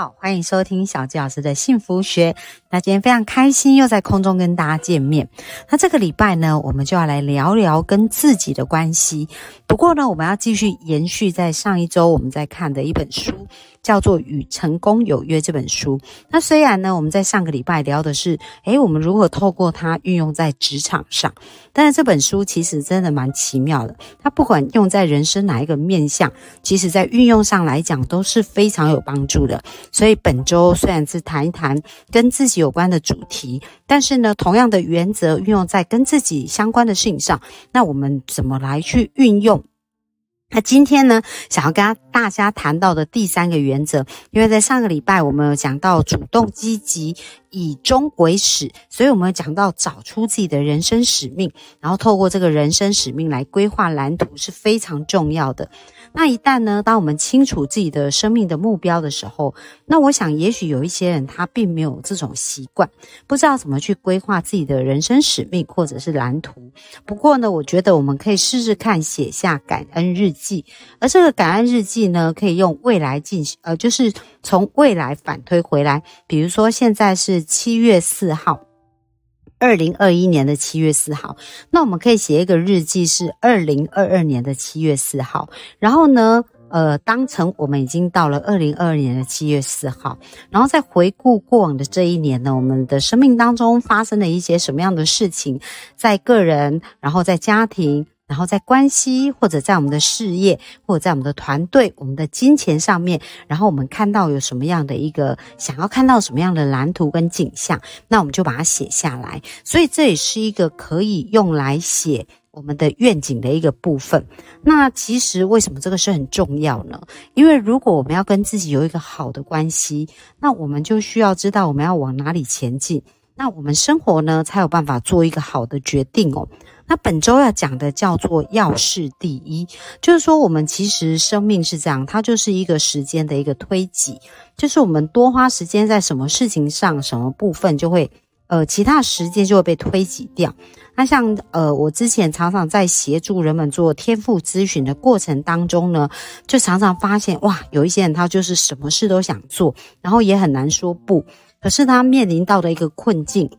好，欢迎收听小纪老师的幸福学。那今天非常开心，又在空中跟大家见面。那这个礼拜呢，我们就要来聊聊跟自己的关系。不过呢，我们要继续延续在上一周我们在看的一本书。叫做《与成功有约》这本书。那虽然呢，我们在上个礼拜聊的是，诶，我们如何透过它运用在职场上，但是这本书其实真的蛮奇妙的。它不管用在人生哪一个面向，其实在运用上来讲都是非常有帮助的。所以本周虽然是谈一谈跟自己有关的主题，但是呢，同样的原则运用在跟自己相关的事情上，那我们怎么来去运用？那今天呢，想要跟大家谈到的第三个原则，因为在上个礼拜我们有讲到主动积极。以终为始，所以我们有讲到找出自己的人生使命，然后透过这个人生使命来规划蓝图是非常重要的。那一旦呢，当我们清楚自己的生命的目标的时候，那我想也许有一些人他并没有这种习惯，不知道怎么去规划自己的人生使命或者是蓝图。不过呢，我觉得我们可以试试看写下感恩日记，而这个感恩日记呢，可以用未来进行，呃，就是从未来反推回来，比如说现在是。七月四号，二零二一年的七月四号，那我们可以写一个日记，是二零二二年的七月四号。然后呢，呃，当成我们已经到了二零二二年的七月四号，然后再回顾过往的这一年呢，我们的生命当中发生了一些什么样的事情，在个人，然后在家庭。然后在关系，或者在我们的事业，或者在我们的团队、我们的金钱上面，然后我们看到有什么样的一个想要看到什么样的蓝图跟景象，那我们就把它写下来。所以这也是一个可以用来写我们的愿景的一个部分。那其实为什么这个是很重要呢？因为如果我们要跟自己有一个好的关系，那我们就需要知道我们要往哪里前进，那我们生活呢才有办法做一个好的决定哦。那本周要讲的叫做要事第一，就是说我们其实生命是这样，它就是一个时间的一个推挤，就是我们多花时间在什么事情上，什么部分就会，呃，其他时间就会被推挤掉。那像呃，我之前常常在协助人们做天赋咨询的过程当中呢，就常常发现哇，有一些人他就是什么事都想做，然后也很难说不，可是他面临到的一个困境。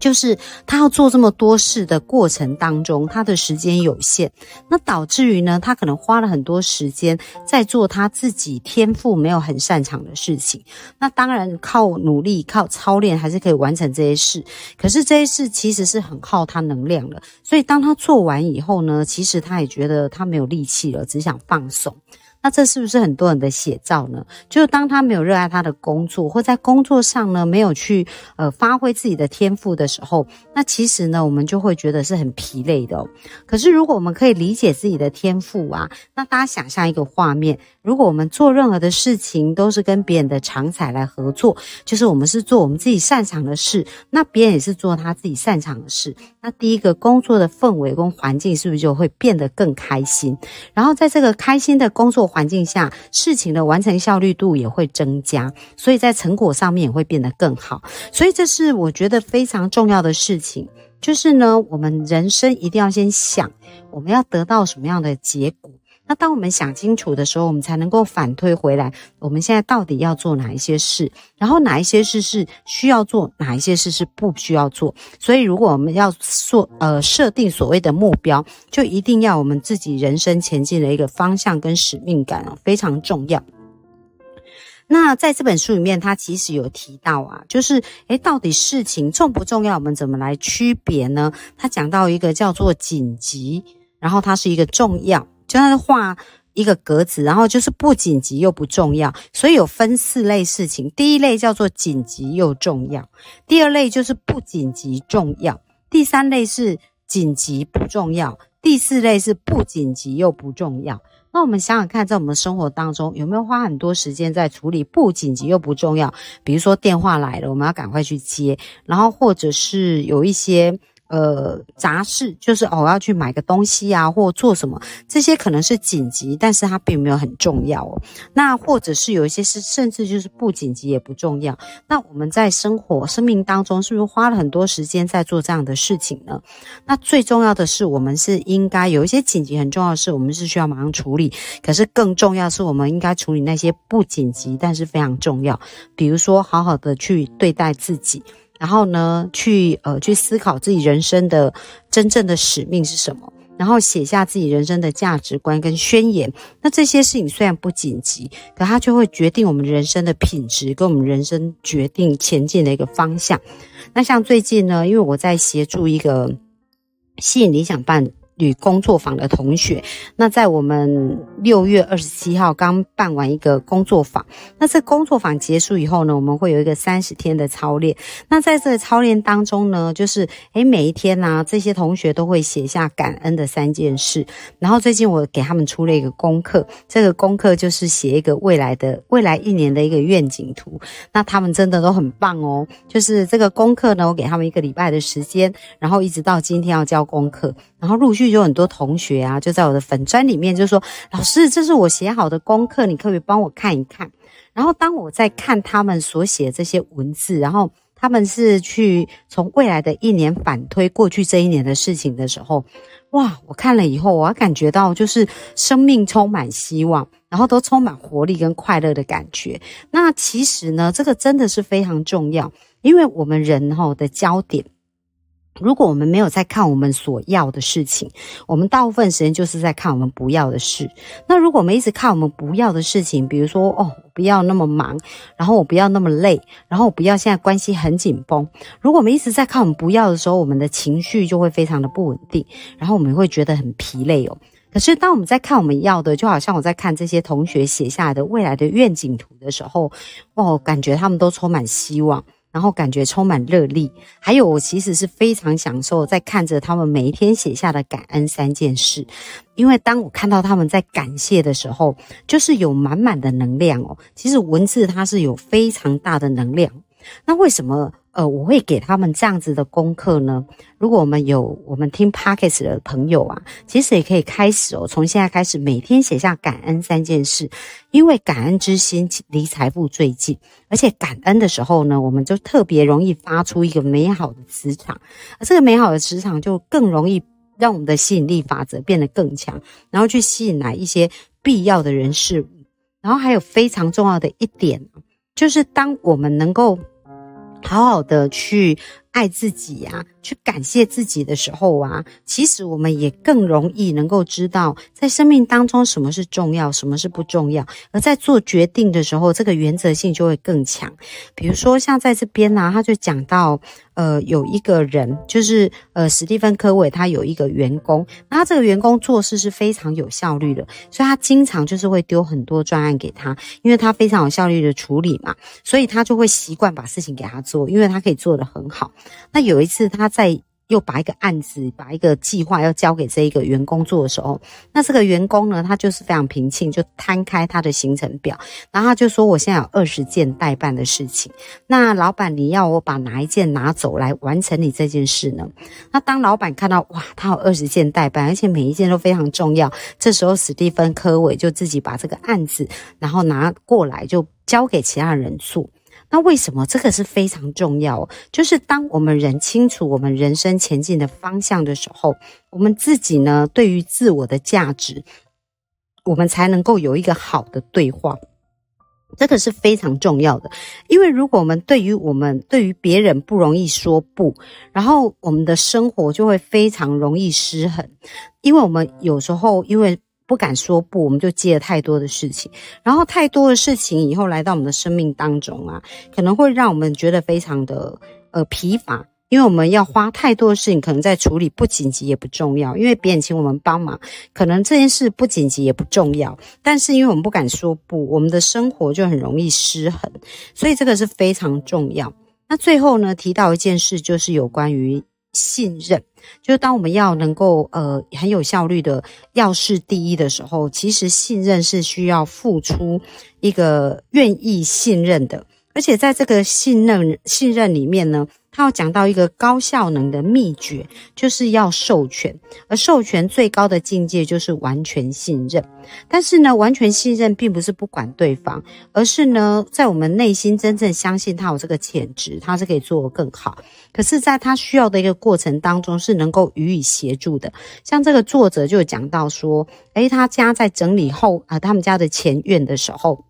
就是他要做这么多事的过程当中，他的时间有限，那导致于呢，他可能花了很多时间在做他自己天赋没有很擅长的事情。那当然靠努力、靠操练还是可以完成这些事，可是这些事其实是很耗他能量的。所以当他做完以后呢，其实他也觉得他没有力气了，只想放松。那这是不是很多人的写照呢？就是当他没有热爱他的工作，或在工作上呢没有去呃发挥自己的天赋的时候，那其实呢我们就会觉得是很疲累的。可是如果我们可以理解自己的天赋啊，那大家想象一个画面：如果我们做任何的事情都是跟别人的长才来合作，就是我们是做我们自己擅长的事，那别人也是做他自己擅长的事，那第一个工作的氛围跟环境是不是就会变得更开心？然后在这个开心的工作。环境下，事情的完成效率度也会增加，所以在成果上面也会变得更好。所以这是我觉得非常重要的事情，就是呢，我们人生一定要先想，我们要得到什么样的结果。那当我们想清楚的时候，我们才能够反推回来，我们现在到底要做哪一些事，然后哪一些事是需要做，哪一些事是不需要做。所以，如果我们要做呃设定所谓的目标，就一定要我们自己人生前进的一个方向跟使命感啊，非常重要。那在这本书里面，他其实有提到啊，就是诶，到底事情重不重要？我们怎么来区别呢？他讲到一个叫做紧急，然后它是一个重要。就像是画一个格子，然后就是不紧急又不重要，所以有分四类事情。第一类叫做紧急又重要，第二类就是不紧急重要，第三类是紧急不重要，第四类是不紧急又不重要。那我们想想看，在我们生活当中有没有花很多时间在处理不紧急又不重要？比如说电话来了，我们要赶快去接，然后或者是有一些。呃，杂事就是哦，要去买个东西啊，或做什么，这些可能是紧急，但是它并没有很重要哦。那或者是有一些是，甚至就是不紧急也不重要。那我们在生活、生命当中，是不是花了很多时间在做这样的事情呢？那最重要的是，我们是应该有一些紧急很重要的事，我们是需要马上处理。可是更重要是，我们应该处理那些不紧急但是非常重要，比如说好好的去对待自己。然后呢，去呃去思考自己人生的真正的使命是什么，然后写下自己人生的价值观跟宣言。那这些事情虽然不紧急，可它就会决定我们人生的品质，跟我们人生决定前进的一个方向。那像最近呢，因为我在协助一个吸引理想伴。旅工作坊的同学，那在我们六月二十七号刚办完一个工作坊，那这工作坊结束以后呢，我们会有一个三十天的操练。那在这个操练当中呢，就是诶每一天呢，这些同学都会写下感恩的三件事。然后最近我给他们出了一个功课，这个功课就是写一个未来的未来一年的一个愿景图。那他们真的都很棒哦，就是这个功课呢，我给他们一个礼拜的时间，然后一直到今天要交功课，然后陆续。有很多同学啊，就在我的粉砖里面就说：“老师，这是我写好的功课，你可不可以帮我看一看？”然后当我在看他们所写这些文字，然后他们是去从未来的一年反推过去这一年的事情的时候，哇！我看了以后，我感觉到就是生命充满希望，然后都充满活力跟快乐的感觉。那其实呢，这个真的是非常重要，因为我们人哈的焦点。如果我们没有在看我们所要的事情，我们大部分时间就是在看我们不要的事。那如果我们一直看我们不要的事情，比如说哦，我不要那么忙，然后我不要那么累，然后我不要现在关系很紧绷。如果我们一直在看我们不要的时候，我们的情绪就会非常的不稳定，然后我们会觉得很疲累哦。可是当我们在看我们要的，就好像我在看这些同学写下来的未来的愿景图的时候，哦，感觉他们都充满希望。然后感觉充满热力，还有我其实是非常享受在看着他们每一天写下的感恩三件事，因为当我看到他们在感谢的时候，就是有满满的能量哦。其实文字它是有非常大的能量，那为什么？呃，我会给他们这样子的功课呢。如果我们有我们听 Pockets 的朋友啊，其实也可以开始哦，从现在开始每天写下感恩三件事，因为感恩之心离财富最近，而且感恩的时候呢，我们就特别容易发出一个美好的磁场，而这个美好的磁场就更容易让我们的吸引力法则变得更强，然后去吸引来一些必要的人事物。然后还有非常重要的一点，就是当我们能够。好好的去爱自己呀，去感谢自己的时候啊，其实我们也更容易能够知道，在生命当中什么是重要，什么是不重要。而在做决定的时候，这个原则性就会更强。比如说，像在这边呢，他就讲到。呃，有一个人，就是呃，史蒂芬科伟，他有一个员工，那他这个员工做事是非常有效率的，所以他经常就是会丢很多专案给他，因为他非常有效率的处理嘛，所以他就会习惯把事情给他做，因为他可以做得很好。那有一次他在。又把一个案子、把一个计划要交给这一个员工做的时候，那这个员工呢，他就是非常平静，就摊开他的行程表，然后他就说：“我现在有二十件待办的事情，那老板你要我把哪一件拿走来完成你这件事呢？”那当老板看到哇，他有二十件待办，而且每一件都非常重要，这时候史蒂芬科伟就自己把这个案子，然后拿过来就交给其他人做。那为什么这个是非常重要？就是当我们人清楚我们人生前进的方向的时候，我们自己呢对于自我的价值，我们才能够有一个好的对话。这个是非常重要的，因为如果我们对于我们对于别人不容易说不，然后我们的生活就会非常容易失衡，因为我们有时候因为。不敢说不，我们就接了太多的事情，然后太多的事情以后来到我们的生命当中啊，可能会让我们觉得非常的呃疲乏，因为我们要花太多的事情，可能在处理不紧急也不重要，因为别人请我们帮忙，可能这件事不紧急也不重要，但是因为我们不敢说不，我们的生活就很容易失衡，所以这个是非常重要。那最后呢，提到一件事，就是有关于。信任，就是当我们要能够呃很有效率的要事第一的时候，其实信任是需要付出一个愿意信任的，而且在这个信任信任里面呢。他要讲到一个高效能的秘诀，就是要授权，而授权最高的境界就是完全信任。但是呢，完全信任并不是不管对方，而是呢，在我们内心真正相信他有这个潜质，他是可以做得更好。可是，在他需要的一个过程当中，是能够予以协助的。像这个作者就讲到说，诶，他家在整理后啊，他们家的前院的时候。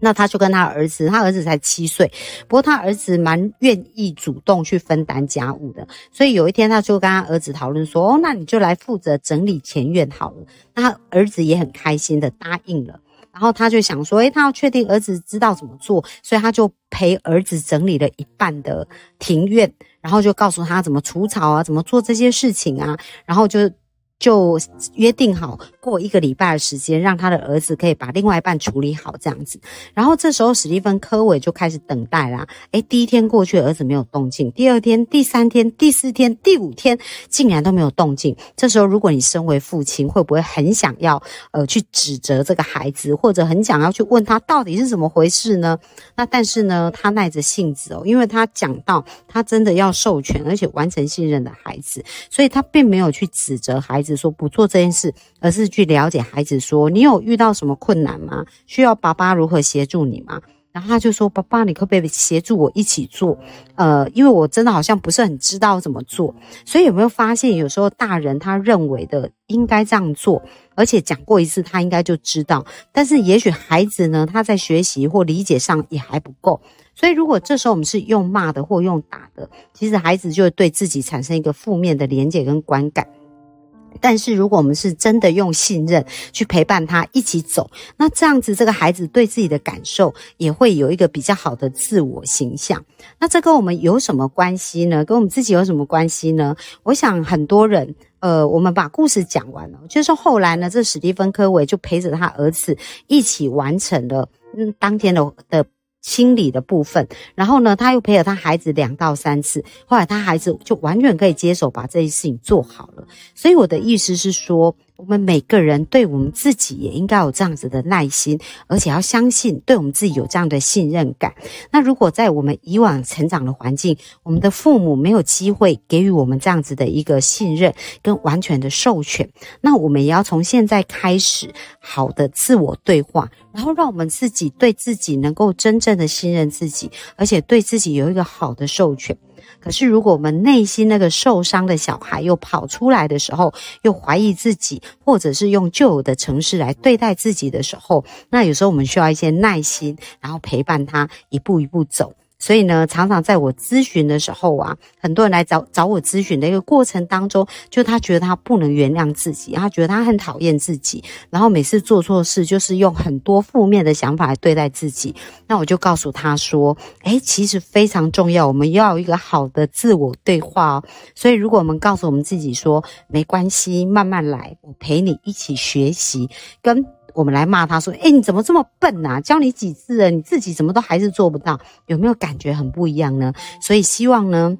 那他就跟他儿子，他儿子才七岁，不过他儿子蛮愿意主动去分担家务的，所以有一天他就跟他儿子讨论说：“哦，那你就来负责整理前院好了。”那他儿子也很开心的答应了，然后他就想说：“诶，他要确定儿子知道怎么做，所以他就陪儿子整理了一半的庭院，然后就告诉他怎么除草啊，怎么做这些事情啊，然后就。”就约定好过一个礼拜的时间，让他的儿子可以把另外一半处理好这样子。然后这时候史蒂芬科伟就开始等待啦。诶，第一天过去，儿子没有动静；第二天、第三天、第四天、第五天，竟然都没有动静。这时候，如果你身为父亲，会不会很想要呃去指责这个孩子，或者很想要去问他到底是怎么回事呢？那但是呢，他耐着性子哦，因为他讲到他真的要授权而且完成信任的孩子，所以他并没有去指责孩子。子说不做这件事，而是去了解孩子。说你有遇到什么困难吗？需要爸爸如何协助你吗？然后他就说：“爸爸，你可不可以协助我一起做？呃，因为我真的好像不是很知道怎么做。所以有没有发现，有时候大人他认为的应该这样做，而且讲过一次他应该就知道，但是也许孩子呢，他在学习或理解上也还不够。所以如果这时候我们是用骂的或用打的，其实孩子就会对自己产生一个负面的连结跟观感。”但是，如果我们是真的用信任去陪伴他一起走，那这样子，这个孩子对自己的感受也会有一个比较好的自我形象。那这跟我们有什么关系呢？跟我们自己有什么关系呢？我想很多人，呃，我们把故事讲完了，就是后来呢，这史蒂芬科维就陪着他儿子一起完成了嗯当天的的。清理的部分，然后呢，他又陪了他孩子两到三次，后来他孩子就完全可以接手把这些事情做好了。所以我的意思是说。我们每个人对我们自己也应该有这样子的耐心，而且要相信对我们自己有这样的信任感。那如果在我们以往成长的环境，我们的父母没有机会给予我们这样子的一个信任跟完全的授权，那我们也要从现在开始好的自我对话，然后让我们自己对自己能够真正的信任自己，而且对自己有一个好的授权。可是，如果我们内心那个受伤的小孩又跑出来的时候，又怀疑自己，或者是用旧有的城市来对待自己的时候，那有时候我们需要一些耐心，然后陪伴他一步一步走。所以呢，常常在我咨询的时候啊，很多人来找找我咨询的一个过程当中，就他觉得他不能原谅自己，他觉得他很讨厌自己，然后每次做错事就是用很多负面的想法来对待自己。那我就告诉他说，诶，其实非常重要，我们要有一个好的自我对话哦。所以如果我们告诉我们自己说，没关系，慢慢来，我陪你一起学习，跟。我们来骂他说：“哎，你怎么这么笨呐？教你几次了，你自己怎么都还是做不到？有没有感觉很不一样呢？”所以希望呢，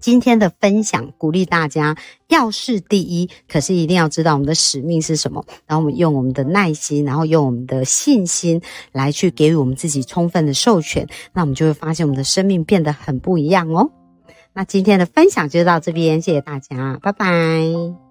今天的分享鼓励大家要事第一，可是一定要知道我们的使命是什么。然后我们用我们的耐心，然后用我们的信心来去给予我们自己充分的授权，那我们就会发现我们的生命变得很不一样哦。那今天的分享就到这边，谢谢大家，拜拜。